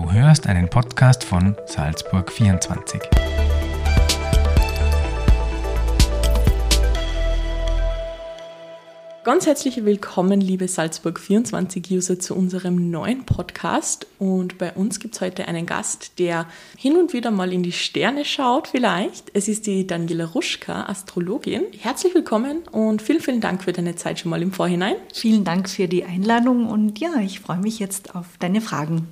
Du hörst einen Podcast von Salzburg 24. Ganz herzlich willkommen, liebe Salzburg 24-User, zu unserem neuen Podcast. Und bei uns gibt es heute einen Gast, der hin und wieder mal in die Sterne schaut, vielleicht. Es ist die Daniela Ruschka, Astrologin. Herzlich willkommen und vielen, vielen Dank für deine Zeit schon mal im Vorhinein. Vielen Dank für die Einladung und ja, ich freue mich jetzt auf deine Fragen.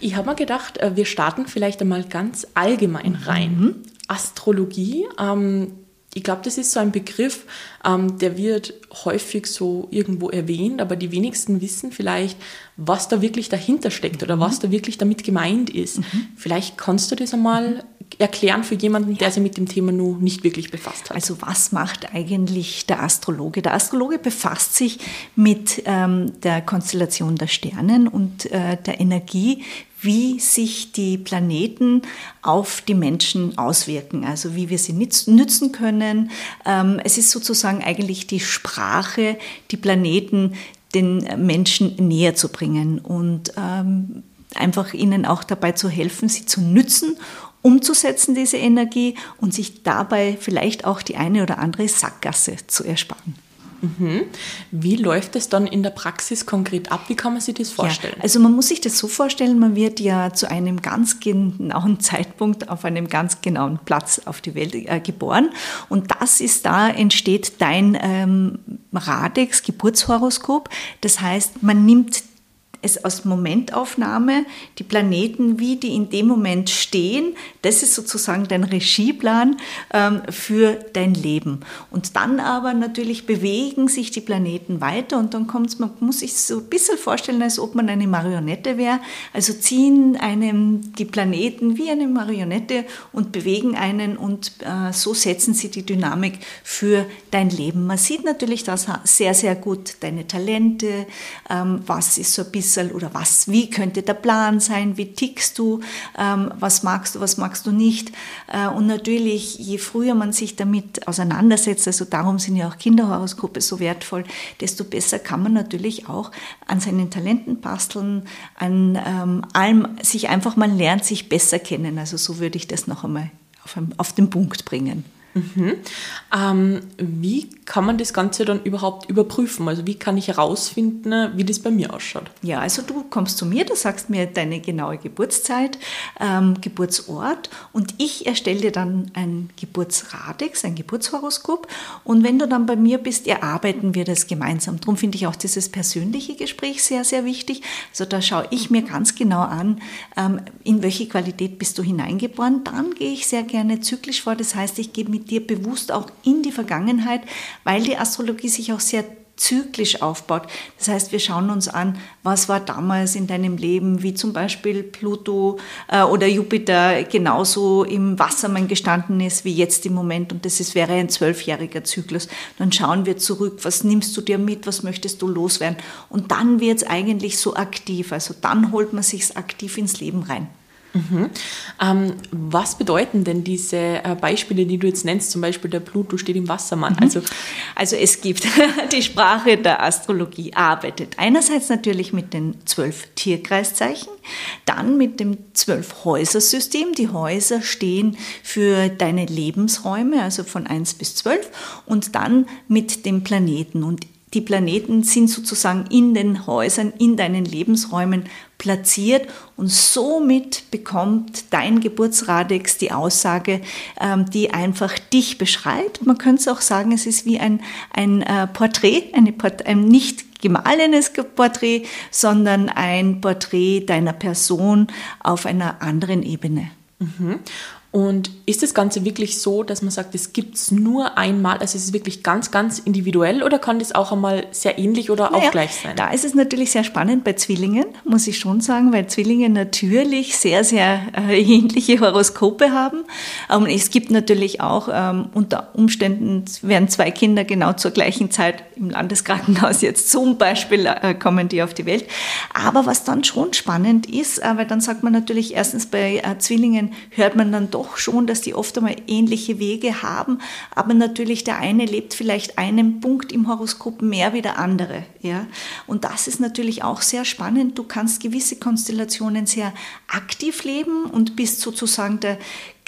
Ich habe mir gedacht, äh, wir starten vielleicht einmal ganz allgemein rein. Mhm. Astrologie. Ähm, ich glaube, das ist so ein Begriff, ähm, der wird häufig so irgendwo erwähnt, aber die wenigsten wissen vielleicht, was da wirklich dahinter steckt oder mhm. was da wirklich damit gemeint ist. Mhm. Vielleicht kannst du das einmal erklären für jemanden, der sich mit dem Thema nur nicht wirklich befasst hat. Also was macht eigentlich der Astrologe? Der Astrologe befasst sich mit ähm, der Konstellation der Sternen und äh, der Energie, wie sich die Planeten auf die Menschen auswirken, also wie wir sie nützen können. Ähm, es ist sozusagen eigentlich die Sprache, die Planeten den Menschen näher zu bringen und ähm, einfach ihnen auch dabei zu helfen, sie zu nützen umzusetzen, diese Energie, und sich dabei vielleicht auch die eine oder andere Sackgasse zu ersparen. Mhm. Wie läuft es dann in der Praxis konkret ab? Wie kann man sich das vorstellen? Ja, also man muss sich das so vorstellen, man wird ja zu einem ganz genauen Zeitpunkt auf einem ganz genauen Platz auf die Welt äh, geboren und das ist da entsteht dein ähm, Radex Geburtshoroskop. Das heißt, man nimmt es aus Momentaufnahme, die Planeten, wie die in dem Moment stehen, das ist sozusagen dein Regieplan ähm, für dein Leben. Und dann aber natürlich bewegen sich die Planeten weiter und dann kommt man muss sich so ein bisschen vorstellen, als ob man eine Marionette wäre. Also ziehen einem die Planeten wie eine Marionette und bewegen einen und äh, so setzen sie die Dynamik für dein Leben. Man sieht natürlich das sehr, sehr gut, deine Talente, ähm, was ist so ein bisschen bisschen oder was, wie könnte der Plan sein, wie tickst du, ähm, was magst du, was magst du nicht. Äh, und natürlich, je früher man sich damit auseinandersetzt, also darum sind ja auch Kinderhoroskope so wertvoll, desto besser kann man natürlich auch an seinen Talenten basteln, an ähm, allem sich einfach, man lernt sich besser kennen. Also so würde ich das noch einmal auf, auf den Punkt bringen. Mhm. Ähm, wie kann man das Ganze dann überhaupt überprüfen? Also wie kann ich herausfinden, wie das bei mir ausschaut? Ja, also du kommst zu mir, du sagst mir deine genaue Geburtszeit, ähm, Geburtsort und ich erstelle dir dann ein Geburtsradex, ein Geburtshoroskop und wenn du dann bei mir bist, erarbeiten wir das gemeinsam. Darum finde ich auch dieses persönliche Gespräch sehr, sehr wichtig. Also da schaue ich mir ganz genau an, ähm, in welche Qualität bist du hineingeboren. Dann gehe ich sehr gerne zyklisch vor, das heißt, ich gebe mit dir bewusst auch in die Vergangenheit, weil die Astrologie sich auch sehr zyklisch aufbaut. Das heißt, wir schauen uns an, was war damals in deinem Leben, wie zum Beispiel Pluto äh, oder Jupiter genauso im Wassermann gestanden ist wie jetzt im Moment. Und das ist, wäre ein zwölfjähriger Zyklus. Dann schauen wir zurück, was nimmst du dir mit, was möchtest du loswerden. Und dann wird es eigentlich so aktiv. Also dann holt man sich aktiv ins Leben rein. Mhm. Ähm, was bedeuten denn diese äh, Beispiele, die du jetzt nennst, zum Beispiel der Pluto steht im Wassermann? Mhm. Also, also es gibt die Sprache der Astrologie arbeitet einerseits natürlich mit den zwölf Tierkreiszeichen, dann mit dem zwölf Häusersystem. Die Häuser stehen für deine Lebensräume, also von eins bis zwölf, und dann mit dem Planeten. Und die Planeten sind sozusagen in den Häusern, in deinen Lebensräumen platziert und somit bekommt dein Geburtsradex die Aussage, ähm, die einfach dich beschreibt. Man könnte auch sagen, es ist wie ein, ein äh, Porträt, eine ein nicht gemahlenes Porträt, sondern ein Porträt deiner Person auf einer anderen Ebene. Mhm. Und ist das Ganze wirklich so, dass man sagt, es gibt es nur einmal, also es ist wirklich ganz, ganz individuell oder kann das auch einmal sehr ähnlich oder naja, auch gleich sein? Da ist es natürlich sehr spannend bei Zwillingen, muss ich schon sagen, weil Zwillinge natürlich sehr, sehr äh, ähnliche Horoskope haben. Ähm, es gibt natürlich auch ähm, unter Umständen werden zwei Kinder genau zur gleichen Zeit im Landeskrankenhaus jetzt zum Beispiel äh, kommen die auf die Welt. Aber was dann schon spannend ist, äh, weil dann sagt man natürlich erstens bei äh, Zwillingen hört man dann doch schon, dass die oft einmal ähnliche Wege haben, aber natürlich der eine lebt vielleicht einen Punkt im Horoskop mehr wie der andere. Ja? Und das ist natürlich auch sehr spannend. Du kannst gewisse Konstellationen sehr aktiv leben und bist sozusagen der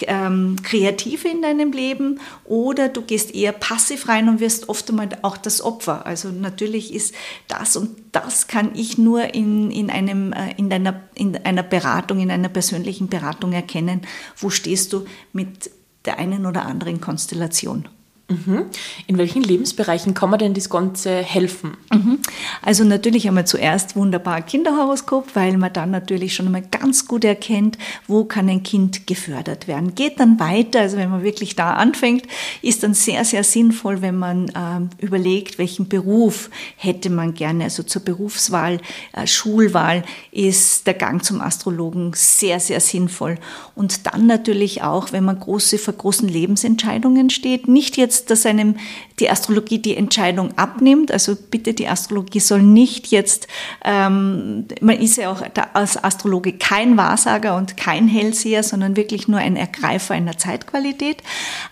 ähm, Kreative in deinem Leben oder du gehst eher passiv rein und wirst oft einmal auch das Opfer. Also natürlich ist das und das kann ich nur in, in, einem, äh, in, deiner, in einer Beratung, in einer persönlichen Beratung erkennen, wo stehst du mit der einen oder anderen Konstellation. Mhm. In welchen Lebensbereichen kann man denn das Ganze helfen? Mhm. Also natürlich einmal zuerst wunderbar Kinderhoroskop, weil man dann natürlich schon einmal ganz gut erkennt, wo kann ein Kind gefördert werden. Geht dann weiter, also wenn man wirklich da anfängt, ist dann sehr, sehr sinnvoll, wenn man äh, überlegt, welchen Beruf hätte man gerne. Also zur Berufswahl, äh, Schulwahl ist der Gang zum Astrologen sehr, sehr sinnvoll. Und dann natürlich auch, wenn man große, vor großen Lebensentscheidungen steht, nicht jetzt dass einem die Astrologie die Entscheidung abnimmt. Also bitte, die Astrologie soll nicht jetzt, ähm, man ist ja auch als Astrologe kein Wahrsager und kein Hellseher, sondern wirklich nur ein Ergreifer einer Zeitqualität.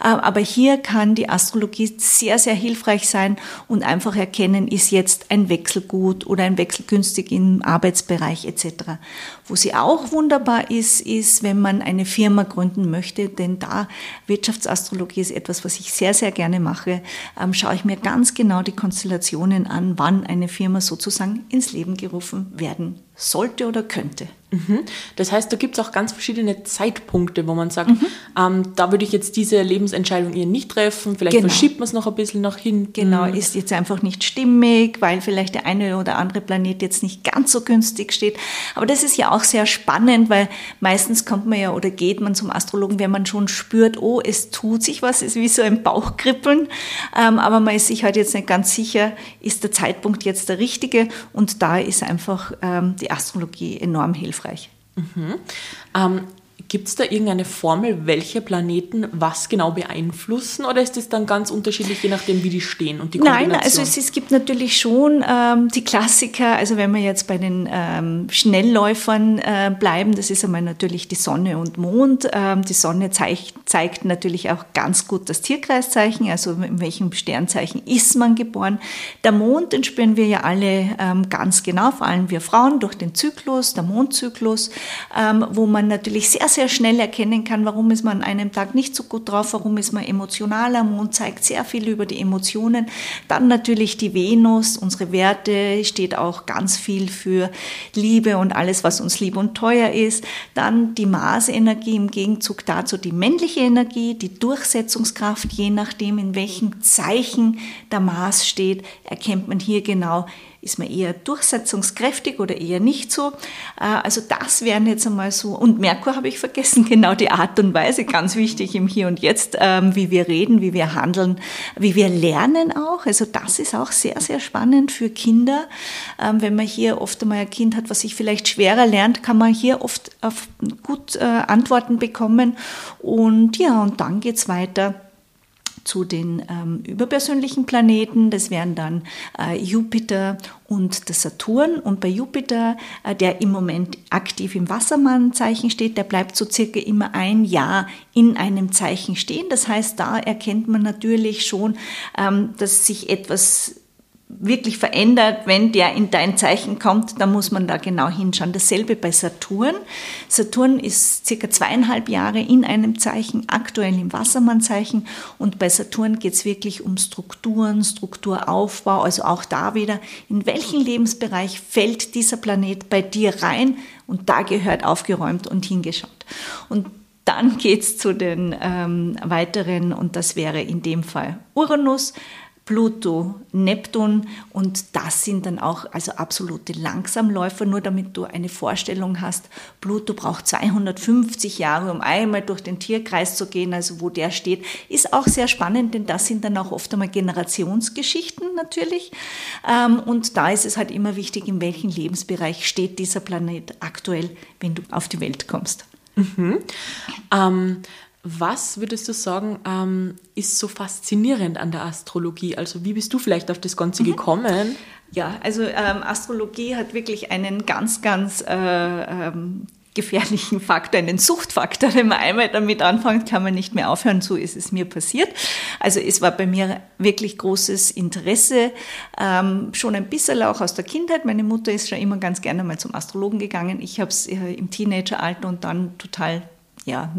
Äh, aber hier kann die Astrologie sehr, sehr hilfreich sein und einfach erkennen, ist jetzt ein Wechsel gut oder ein Wechsel günstig im Arbeitsbereich etc. Wo sie auch wunderbar ist, ist, wenn man eine Firma gründen möchte, denn da Wirtschaftsastrologie ist etwas, was ich sehr, sehr gerne mache ähm, schaue ich mir ganz genau die Konstellationen an, wann eine Firma sozusagen ins Leben gerufen werden sollte oder könnte. Mhm. Das heißt, da gibt es auch ganz verschiedene Zeitpunkte, wo man sagt, mhm. ähm, da würde ich jetzt diese Lebensentscheidung eher nicht treffen, vielleicht genau. verschiebt man es noch ein bisschen nach hinten. Genau, ist jetzt einfach nicht stimmig, weil vielleicht der eine oder andere Planet jetzt nicht ganz so günstig steht. Aber das ist ja auch sehr spannend, weil meistens kommt man ja oder geht man zum Astrologen, wenn man schon spürt, oh, es tut sich was, es ist wie so ein Bauchkribbeln, ähm, aber man ist sich halt jetzt nicht ganz sicher, ist der Zeitpunkt jetzt der richtige und da ist einfach ähm, die Astrologie enorm hilfreich. Mhm. Ähm, Gibt es da irgendeine Formel, welche Planeten was genau beeinflussen oder ist es dann ganz unterschiedlich, je nachdem, wie die stehen und die Kombination? Nein, also es, es gibt natürlich schon ähm, die Klassiker, also wenn wir jetzt bei den ähm, Schnellläufern äh, bleiben, das ist einmal natürlich die Sonne und Mond. Ähm, die Sonne zeigt, zeigt natürlich auch ganz gut das Tierkreiszeichen, also in welchem Sternzeichen ist man geboren. Der Mond, den spüren wir ja alle ähm, ganz genau, vor allem wir Frauen, durch den Zyklus, der Mondzyklus, ähm, wo man natürlich sehr, sehr sehr schnell erkennen kann, warum ist man an einem Tag nicht so gut drauf, warum ist man emotionaler. Mond zeigt sehr viel über die Emotionen. Dann natürlich die Venus, unsere Werte, steht auch ganz viel für Liebe und alles, was uns lieb und teuer ist. Dann die Marsenergie im Gegenzug dazu die männliche Energie, die Durchsetzungskraft, je nachdem, in welchem Zeichen der Mars steht, erkennt man hier genau, ist man eher durchsetzungskräftig oder eher nicht so? Äh, also das wären jetzt einmal so. Und Merkur habe ich vergessen, genau die Art und Weise, ganz wichtig im Hier und Jetzt, ähm, wie wir reden, wie wir handeln, wie wir lernen auch. Also das ist auch sehr, sehr spannend für Kinder. Ähm, wenn man hier oft einmal ein Kind hat, was sich vielleicht schwerer lernt, kann man hier oft gut äh, Antworten bekommen. Und ja, und dann geht's weiter zu den ähm, überpersönlichen Planeten. Das wären dann äh, Jupiter und der Saturn. Und bei Jupiter, äh, der im Moment aktiv im Wassermannzeichen steht, der bleibt so circa immer ein Jahr in einem Zeichen stehen. Das heißt, da erkennt man natürlich schon, ähm, dass sich etwas wirklich verändert, wenn der in dein Zeichen kommt, dann muss man da genau hinschauen. Dasselbe bei Saturn. Saturn ist circa zweieinhalb Jahre in einem Zeichen, aktuell im Wassermannzeichen und bei Saturn geht es wirklich um Strukturen, Strukturaufbau, also auch da wieder, in welchen Lebensbereich fällt dieser Planet bei dir rein und da gehört aufgeräumt und hingeschaut. Und dann geht es zu den ähm, weiteren, und das wäre in dem Fall Uranus. Pluto, Neptun und das sind dann auch also absolute Langsamläufer, nur damit du eine Vorstellung hast. Pluto braucht 250 Jahre, um einmal durch den Tierkreis zu gehen, also wo der steht, ist auch sehr spannend, denn das sind dann auch oft einmal Generationsgeschichten natürlich. Ähm, und da ist es halt immer wichtig, in welchem Lebensbereich steht dieser Planet aktuell, wenn du auf die Welt kommst. Mhm. Ähm, was würdest du sagen, ähm, ist so faszinierend an der Astrologie? Also wie bist du vielleicht auf das Ganze mhm. gekommen? Ja, also ähm, Astrologie hat wirklich einen ganz, ganz äh, ähm, gefährlichen Faktor, einen Suchtfaktor. Wenn man einmal damit anfängt, kann man nicht mehr aufhören. So ist es mir passiert. Also es war bei mir wirklich großes Interesse, ähm, schon ein bisschen auch aus der Kindheit. Meine Mutter ist schon immer ganz gerne mal zum Astrologen gegangen. Ich habe es äh, im Teenageralter und dann total ja,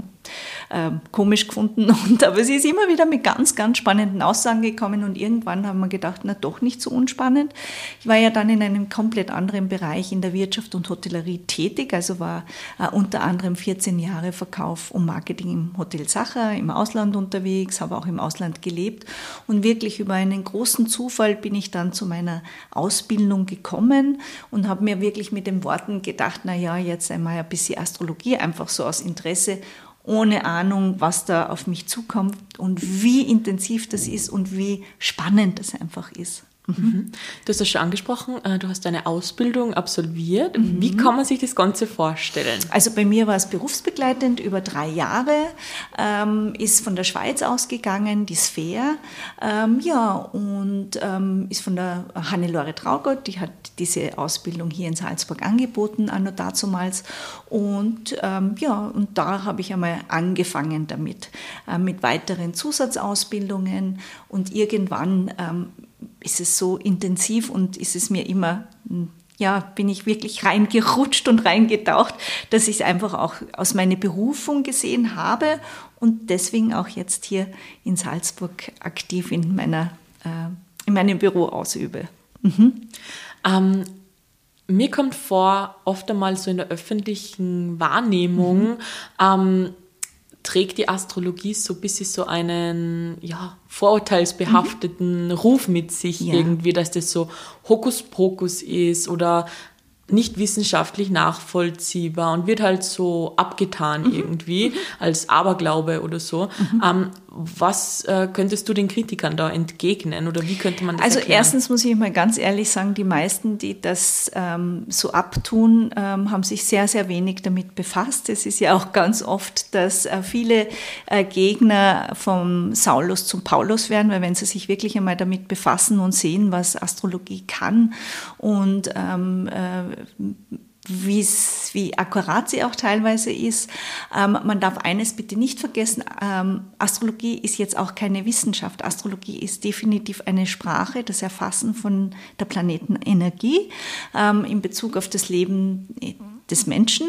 äh, komisch gefunden. Und, aber sie ist immer wieder mit ganz, ganz spannenden Aussagen gekommen und irgendwann haben wir gedacht, na doch nicht so unspannend. Ich war ja dann in einem komplett anderen Bereich in der Wirtschaft und Hotellerie tätig, also war äh, unter anderem 14 Jahre Verkauf und Marketing im Hotel Sacher, im Ausland unterwegs, habe auch im Ausland gelebt und wirklich über einen großen Zufall bin ich dann zu meiner Ausbildung gekommen und habe mir wirklich mit den Worten gedacht, na ja, jetzt einmal ein bisschen Astrologie, einfach so aus Interesse ohne Ahnung, was da auf mich zukommt und wie intensiv das ist und wie spannend das einfach ist. Mhm. Du hast das schon angesprochen, äh, du hast eine Ausbildung absolviert. Mhm. Wie kann man sich das Ganze vorstellen? Also bei mir war es berufsbegleitend über drei Jahre, ähm, ist von der Schweiz ausgegangen, die Sphäre, ähm, ja, und ähm, ist von der Hannelore Traugott, die hat diese Ausbildung hier in Salzburg angeboten, anno dazumals. Und ähm, ja, und da habe ich einmal angefangen damit, äh, mit weiteren Zusatzausbildungen und irgendwann ähm, ist es so intensiv und ist es mir immer, ja, bin ich wirklich reingerutscht und reingetaucht, dass ich es einfach auch aus meiner Berufung gesehen habe und deswegen auch jetzt hier in Salzburg aktiv in, meiner, äh, in meinem Büro ausübe. Mhm. Ähm, mir kommt vor, oft einmal so in der öffentlichen Wahrnehmung, mhm. ähm, trägt die Astrologie so ein bisschen so einen ja, vorurteilsbehafteten mhm. Ruf mit sich ja. irgendwie, dass das so Hokuspokus ist oder nicht wissenschaftlich nachvollziehbar und wird halt so abgetan mhm. irgendwie als Aberglaube oder so. Mhm. Ähm, was äh, könntest du den Kritikern da entgegnen oder wie könnte man das Also erklären? erstens muss ich mal ganz ehrlich sagen, die meisten, die das ähm, so abtun, ähm, haben sich sehr, sehr wenig damit befasst. Es ist ja auch ganz oft, dass äh, viele äh, Gegner vom Saulus zum Paulus werden, weil wenn sie sich wirklich einmal damit befassen und sehen, was Astrologie kann und ähm, äh, wie akkurat sie auch teilweise ist. Ähm, man darf eines bitte nicht vergessen, ähm, Astrologie ist jetzt auch keine Wissenschaft. Astrologie ist definitiv eine Sprache, das Erfassen von der Planetenenergie ähm, in Bezug auf das Leben des Menschen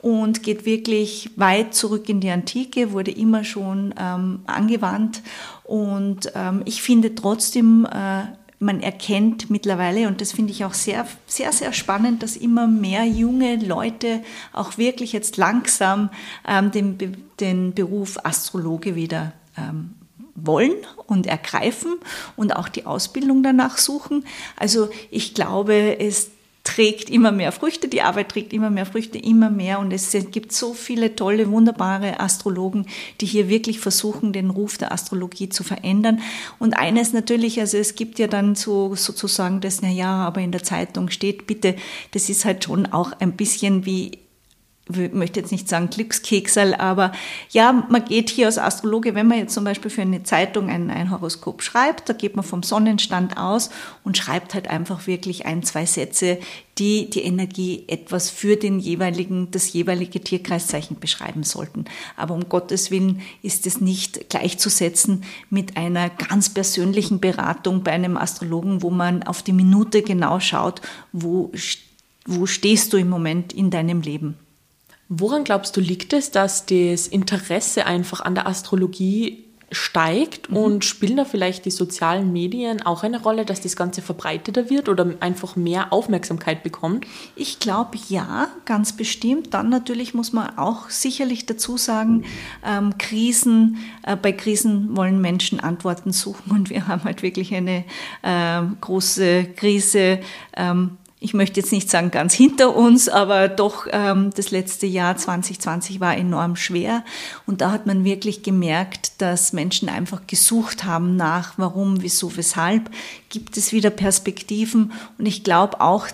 und geht wirklich weit zurück in die Antike, wurde immer schon ähm, angewandt. Und ähm, ich finde trotzdem, äh, man erkennt mittlerweile, und das finde ich auch sehr, sehr, sehr spannend, dass immer mehr junge Leute auch wirklich jetzt langsam ähm, den, den Beruf Astrologe wieder ähm, wollen und ergreifen und auch die Ausbildung danach suchen. Also ich glaube, es trägt immer mehr Früchte, die Arbeit trägt immer mehr Früchte, immer mehr. Und es gibt so viele tolle, wunderbare Astrologen, die hier wirklich versuchen, den Ruf der Astrologie zu verändern. Und eines natürlich, also es gibt ja dann so sozusagen das, na ja, aber in der Zeitung steht, bitte, das ist halt schon auch ein bisschen wie möchte jetzt nicht sagen Glückskekserl, aber ja, man geht hier als Astrologe, wenn man jetzt zum Beispiel für eine Zeitung ein, ein, Horoskop schreibt, da geht man vom Sonnenstand aus und schreibt halt einfach wirklich ein, zwei Sätze, die die Energie etwas für den jeweiligen, das jeweilige Tierkreiszeichen beschreiben sollten. Aber um Gottes Willen ist es nicht gleichzusetzen mit einer ganz persönlichen Beratung bei einem Astrologen, wo man auf die Minute genau schaut, wo, wo stehst du im Moment in deinem Leben. Woran glaubst du, liegt es, dass das Interesse einfach an der Astrologie steigt mhm. und spielen da vielleicht die sozialen Medien auch eine Rolle, dass das Ganze verbreiteter wird oder einfach mehr Aufmerksamkeit bekommt? Ich glaube ja, ganz bestimmt. Dann natürlich muss man auch sicherlich dazu sagen, ähm, Krisen, äh, bei Krisen wollen Menschen Antworten suchen und wir haben halt wirklich eine äh, große Krise. Ähm, ich möchte jetzt nicht sagen ganz hinter uns, aber doch ähm, das letzte Jahr 2020 war enorm schwer. Und da hat man wirklich gemerkt, dass Menschen einfach gesucht haben nach, warum, wieso, weshalb. Gibt es wieder Perspektiven? Und ich glaube auch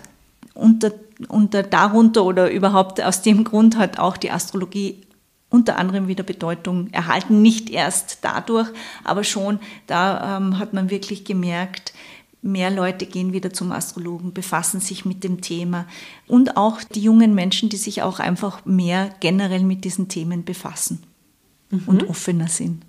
unter, unter darunter oder überhaupt aus dem Grund hat auch die Astrologie unter anderem wieder Bedeutung erhalten. Nicht erst dadurch, aber schon da ähm, hat man wirklich gemerkt, Mehr Leute gehen wieder zum Astrologen, befassen sich mit dem Thema und auch die jungen Menschen, die sich auch einfach mehr generell mit diesen Themen befassen mhm. und offener sind.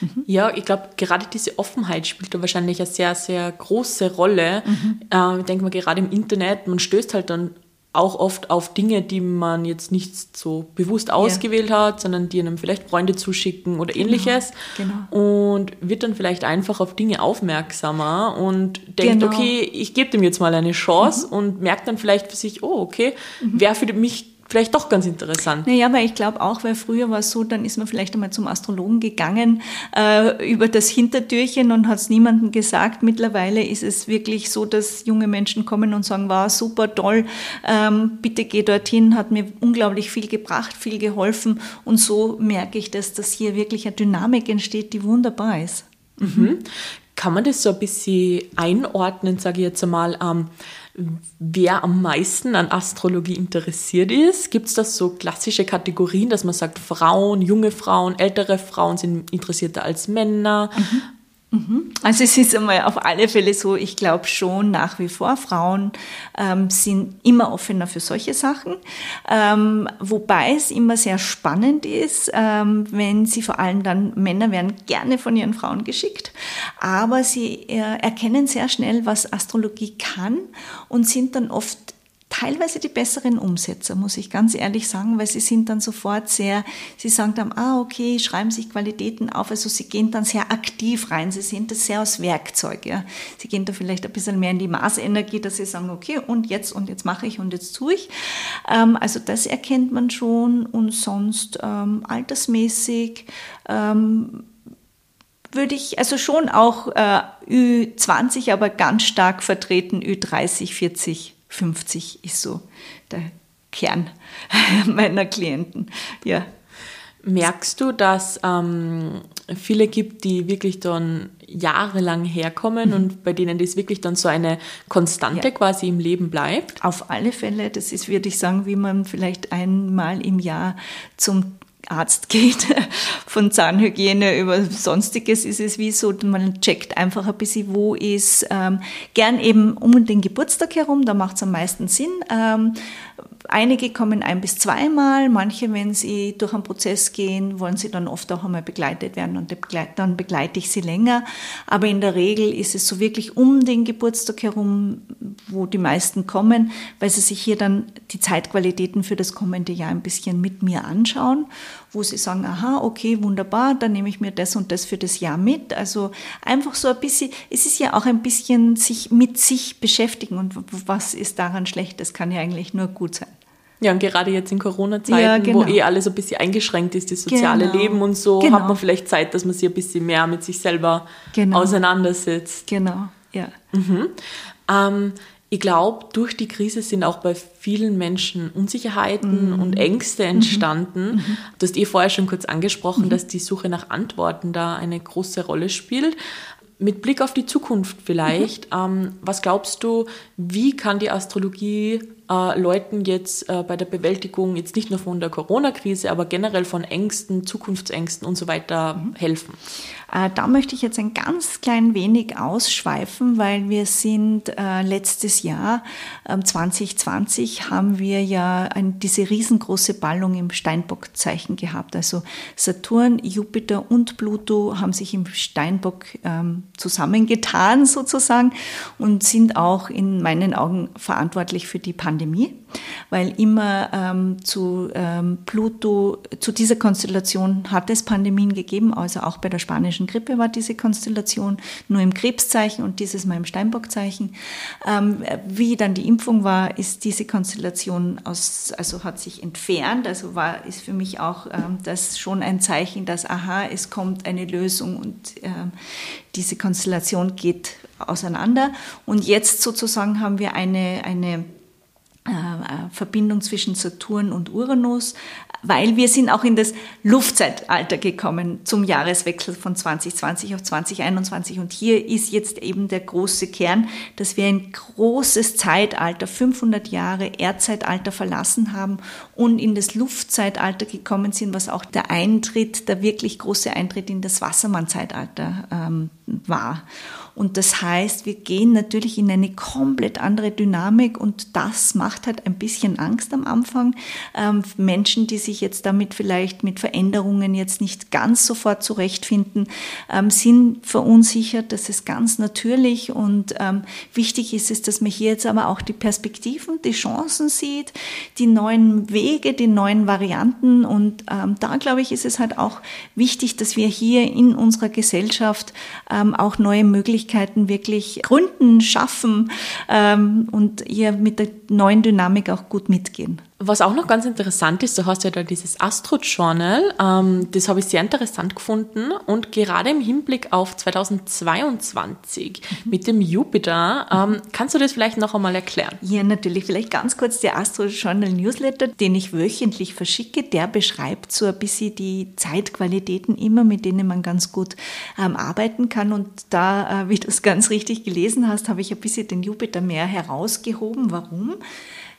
Mhm. Ja, ich glaube, gerade diese Offenheit spielt da wahrscheinlich eine sehr, sehr große Rolle. Mhm. Äh, ich denke mal, gerade im Internet, man stößt halt dann auch oft auf Dinge, die man jetzt nicht so bewusst ausgewählt ja. hat, sondern die einem vielleicht Freunde zuschicken oder genau, ähnliches. Genau. Und wird dann vielleicht einfach auf Dinge aufmerksamer und denkt, genau. okay, ich gebe dem jetzt mal eine Chance mhm. und merkt dann vielleicht für sich, oh, okay, mhm. wäre für mich vielleicht doch ganz interessant. Naja, weil ich glaube auch, weil früher war es so, dann ist man vielleicht einmal zum Astrologen gegangen äh, über das Hintertürchen und hat es niemandem gesagt. Mittlerweile ist es wirklich so, dass junge Menschen kommen und sagen, war super toll, ähm, bitte geh dorthin, hat mir unglaublich viel gebracht, viel geholfen und so merke ich, dass das hier wirklich eine Dynamik entsteht, die wunderbar ist. Mhm. Kann man das so ein bisschen einordnen, sage ich jetzt einmal, ähm, wer am meisten an Astrologie interessiert ist? Gibt es das so klassische Kategorien, dass man sagt, Frauen, junge Frauen, ältere Frauen sind interessierter als Männer? Mhm. Mhm. Also es ist einmal auf alle Fälle so, ich glaube schon nach wie vor, Frauen ähm, sind immer offener für solche Sachen, ähm, wobei es immer sehr spannend ist, ähm, wenn sie vor allem dann, Männer werden gerne von ihren Frauen geschickt, aber sie äh, erkennen sehr schnell, was Astrologie kann und sind dann oft teilweise die besseren Umsetzer, muss ich ganz ehrlich sagen, weil sie sind dann sofort sehr, sie sagen dann, ah, okay, schreiben sich Qualitäten auf, also sie gehen dann sehr aktiv rein, sie sehen das sehr aus Werkzeug, ja. Sie gehen da vielleicht ein bisschen mehr in die Maßenergie, dass sie sagen, okay, und jetzt, und jetzt mache ich, und jetzt tue ich. Ähm, also das erkennt man schon und sonst ähm, altersmäßig, ähm, würde ich also schon auch äh, Ü20, aber ganz stark vertreten Ü30, 40 50 ist so der Kern meiner Klienten. Ja. Merkst du, dass ähm, viele gibt, die wirklich dann jahrelang herkommen mhm. und bei denen das wirklich dann so eine Konstante ja. quasi im Leben bleibt? Auf alle Fälle. Das ist, würde ich sagen, wie man vielleicht einmal im Jahr zum Arzt geht, von Zahnhygiene über Sonstiges, ist es wie so, man checkt einfach ein bisschen, wo ist, ähm, gern eben um den Geburtstag herum, da macht es am meisten Sinn. Ähm, Einige kommen ein bis zweimal, manche, wenn sie durch einen Prozess gehen, wollen sie dann oft auch einmal begleitet werden und dann begleite ich sie länger. Aber in der Regel ist es so wirklich um den Geburtstag herum, wo die meisten kommen, weil sie sich hier dann die Zeitqualitäten für das kommende Jahr ein bisschen mit mir anschauen, wo sie sagen, aha, okay, wunderbar, dann nehme ich mir das und das für das Jahr mit. Also einfach so ein bisschen, es ist ja auch ein bisschen sich mit sich beschäftigen und was ist daran schlecht, das kann ja eigentlich nur gut sein. Ja, und gerade jetzt in Corona-Zeiten, ja, genau. wo eh alles ein bisschen eingeschränkt ist, das soziale genau. Leben und so, genau. hat man vielleicht Zeit, dass man sich ein bisschen mehr mit sich selber genau. auseinandersetzt. Genau, ja. Mhm. Ähm, ich glaube, durch die Krise sind auch bei vielen Menschen Unsicherheiten mhm. und Ängste mhm. entstanden. Mhm. Du hast eh vorher schon kurz angesprochen, mhm. dass die Suche nach Antworten da eine große Rolle spielt. Mit Blick auf die Zukunft vielleicht, mhm. ähm, was glaubst du, wie kann die Astrologie äh, Leuten jetzt äh, bei der Bewältigung jetzt nicht nur von der Corona-Krise, aber generell von Ängsten, Zukunftsängsten und so weiter mhm. helfen? Äh, da möchte ich jetzt ein ganz klein wenig ausschweifen, weil wir sind äh, letztes Jahr, 2020, ähm, haben wir ja ein, diese riesengroße Ballung im Steinbock-Zeichen gehabt. Also Saturn, Jupiter und Pluto haben sich im Steinbock ähm, zusammengetan sozusagen und sind auch in meinen Augen verantwortlich für die Pandemie Pandemie, weil immer ähm, zu ähm, Pluto, zu dieser Konstellation hat es Pandemien gegeben, also auch bei der spanischen Grippe war diese Konstellation nur im Krebszeichen und dieses Mal im Steinbockzeichen. Ähm, wie dann die Impfung war, ist diese Konstellation aus, also hat sich entfernt, also war, ist für mich auch ähm, das schon ein Zeichen, dass aha, es kommt eine Lösung und ähm, diese Konstellation geht auseinander. Und jetzt sozusagen haben wir eine, eine Verbindung zwischen Saturn und Uranus, weil wir sind auch in das Luftzeitalter gekommen zum Jahreswechsel von 2020 auf 2021. Und hier ist jetzt eben der große Kern, dass wir ein großes Zeitalter, 500 Jahre Erdzeitalter verlassen haben und in das Luftzeitalter gekommen sind, was auch der Eintritt, der wirklich große Eintritt in das Wassermannzeitalter ähm, war. Und das heißt, wir gehen natürlich in eine komplett andere Dynamik und das macht halt ein bisschen Angst am Anfang. Ähm, Menschen, die sich jetzt damit vielleicht mit Veränderungen jetzt nicht ganz sofort zurechtfinden, ähm, sind verunsichert. Das ist ganz natürlich und ähm, wichtig ist es, dass man hier jetzt aber auch die Perspektiven, die Chancen sieht, die neuen Wege, die neuen Varianten und ähm, da glaube ich, ist es halt auch wichtig, dass wir hier in unserer Gesellschaft ähm, auch neue Möglichkeiten wirklich gründen, schaffen ähm, und ihr mit der neuen Dynamik auch gut mitgehen. Was auch noch ganz interessant ist, du hast ja da dieses Astro-Journal, ähm, das habe ich sehr interessant gefunden und gerade im Hinblick auf 2022 mhm. mit dem Jupiter, ähm, kannst du das vielleicht noch einmal erklären? Ja, natürlich. Vielleicht ganz kurz der Astro-Journal Newsletter, den ich wöchentlich verschicke, der beschreibt so ein bisschen die Zeitqualitäten immer, mit denen man ganz gut ähm, arbeiten kann und da, äh, wie du es ganz richtig gelesen hast, habe ich ein bisschen den Jupiter mehr herausgehoben. Warum?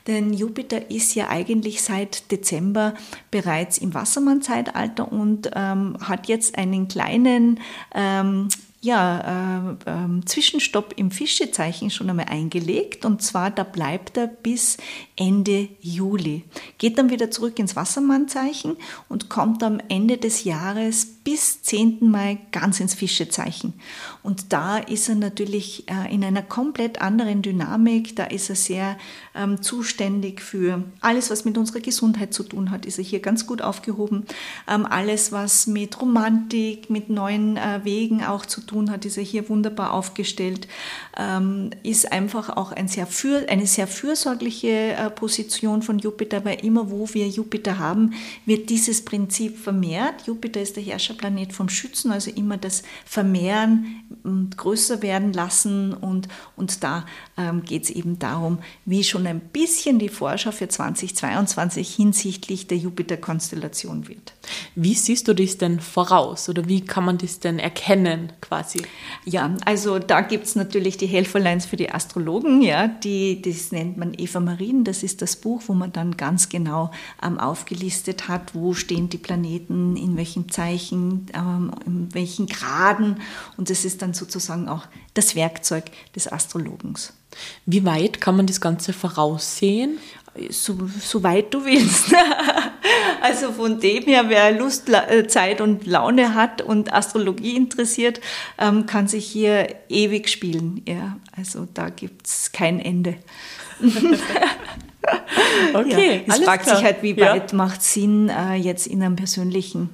Denn Jupiter ist ja eigentlich seit Dezember bereits im Wassermann-Zeitalter und ähm, hat jetzt einen kleinen ähm, ja, äh, äh, Zwischenstopp im Fischezeichen schon einmal eingelegt und zwar da bleibt er bis Ende Juli. Geht dann wieder zurück ins Wassermannzeichen und kommt am Ende des Jahres bis 10. Mai ganz ins Fischezeichen. Und da ist er natürlich äh, in einer komplett anderen Dynamik. Da ist er sehr ähm, zuständig für alles, was mit unserer Gesundheit zu tun hat, ist er hier ganz gut aufgehoben. Ähm, alles, was mit Romantik, mit neuen äh, Wegen auch zu tun hat, ist er hier wunderbar aufgestellt. Ähm, ist einfach auch ein sehr für, eine sehr fürsorgliche äh, Position von Jupiter, weil immer wo wir Jupiter haben, wird dieses Prinzip vermehrt. Jupiter ist der Herrscherplanet vom Schützen, also immer das Vermehren und größer werden lassen und, und da ähm, geht es eben darum, wie schon ein bisschen die Vorschau für 2022 hinsichtlich der Jupiter-Konstellation wird. Wie siehst du das denn voraus oder wie kann man das denn erkennen quasi? Ja, also da gibt es natürlich die Helferlines für die Astrologen, ja, die, das nennt man Eva Marien, das ist das Buch, wo man dann ganz genau ähm, aufgelistet hat, wo stehen die Planeten, in welchem Zeichen, ähm, in welchen Graden und das ist dann sozusagen auch das Werkzeug des Astrologens. Wie weit kann man das Ganze voraussehen? So, so weit du willst. also von dem her, wer Lust, äh, Zeit und Laune hat und Astrologie interessiert, ähm, kann sich hier ewig spielen. Ja, also da gibt es kein Ende. okay, ja, es fragt klar. sich halt, wie weit ja. macht Sinn äh, jetzt in einem persönlichen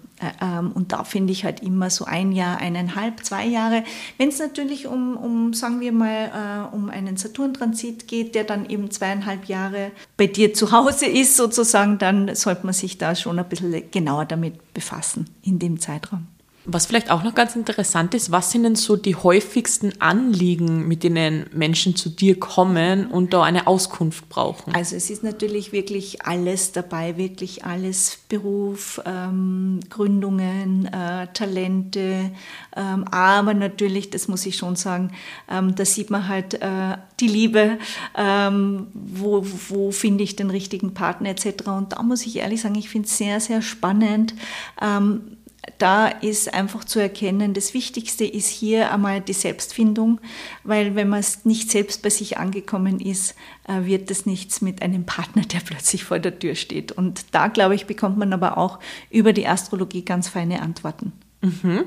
und da finde ich halt immer so ein Jahr, eineinhalb, zwei Jahre. Wenn es natürlich um, um, sagen wir mal, äh, um einen Saturn-Transit geht, der dann eben zweieinhalb Jahre bei dir zu Hause ist, sozusagen, dann sollte man sich da schon ein bisschen genauer damit befassen in dem Zeitraum. Was vielleicht auch noch ganz interessant ist, was sind denn so die häufigsten Anliegen, mit denen Menschen zu dir kommen und da eine Auskunft brauchen? Also es ist natürlich wirklich alles dabei, wirklich alles, Beruf, ähm, Gründungen, äh, Talente, ähm, aber natürlich, das muss ich schon sagen, ähm, da sieht man halt äh, die Liebe, ähm, wo, wo finde ich den richtigen Partner etc. Und da muss ich ehrlich sagen, ich finde es sehr, sehr spannend ähm, da ist einfach zu erkennen, das Wichtigste ist hier einmal die Selbstfindung, weil wenn man nicht selbst bei sich angekommen ist, äh, wird das nichts mit einem Partner, der plötzlich vor der Tür steht. Und da, glaube ich, bekommt man aber auch über die Astrologie ganz feine Antworten. Mhm.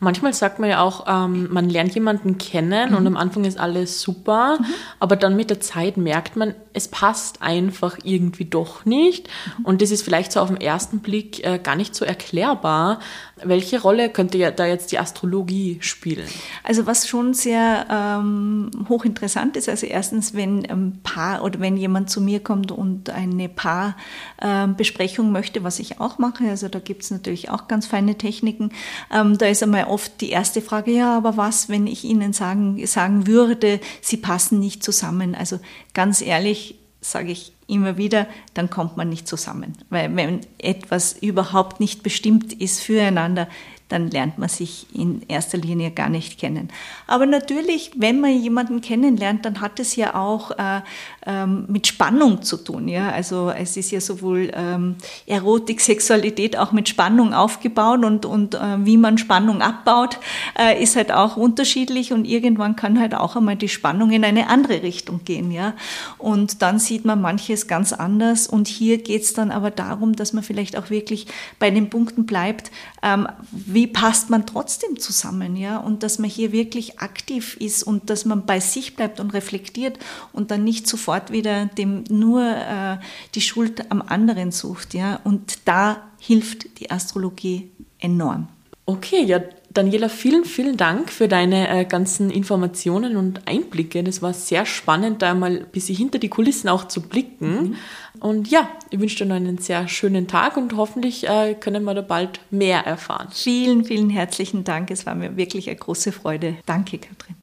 Manchmal sagt man ja auch, ähm, man lernt jemanden kennen mhm. und am Anfang ist alles super, mhm. aber dann mit der Zeit merkt man, es passt einfach irgendwie doch nicht. Mhm. Und das ist vielleicht so auf den ersten Blick äh, gar nicht so erklärbar. Welche Rolle könnte ja da jetzt die Astrologie spielen? Also was schon sehr ähm, hochinteressant ist, also erstens, wenn ein Paar oder wenn jemand zu mir kommt und eine Paarbesprechung ähm, möchte, was ich auch mache, also da gibt es natürlich auch ganz feine Techniken, ähm, da ist einmal oft die erste Frage, ja, aber was, wenn ich Ihnen sagen, sagen würde, Sie passen nicht zusammen? Also ganz ehrlich, sage ich immer wieder, dann kommt man nicht zusammen. Weil wenn etwas überhaupt nicht bestimmt ist füreinander, dann lernt man sich in erster Linie gar nicht kennen. Aber natürlich, wenn man jemanden kennenlernt, dann hat es ja auch äh, ähm, mit Spannung zu tun. Ja? Also es ist ja sowohl ähm, Erotik, Sexualität auch mit Spannung aufgebaut und, und äh, wie man Spannung abbaut, äh, ist halt auch unterschiedlich und irgendwann kann halt auch einmal die Spannung in eine andere Richtung gehen. Ja? Und dann sieht man manches ganz anders und hier geht es dann aber darum, dass man vielleicht auch wirklich bei den Punkten bleibt, ähm, wie passt man trotzdem zusammen, ja, und dass man hier wirklich aktiv ist und dass man bei sich bleibt und reflektiert und dann nicht sofort wieder dem nur äh, die Schuld am anderen sucht, ja, und da hilft die Astrologie enorm. Okay, ja, Daniela, vielen, vielen Dank für deine äh, ganzen Informationen und Einblicke. Das war sehr spannend, da mal ein bisschen hinter die Kulissen auch zu blicken. Mhm. Und ja, ich wünsche dir noch einen sehr schönen Tag und hoffentlich äh, können wir da bald mehr erfahren. Vielen, vielen herzlichen Dank. Es war mir wirklich eine große Freude. Danke, Katrin.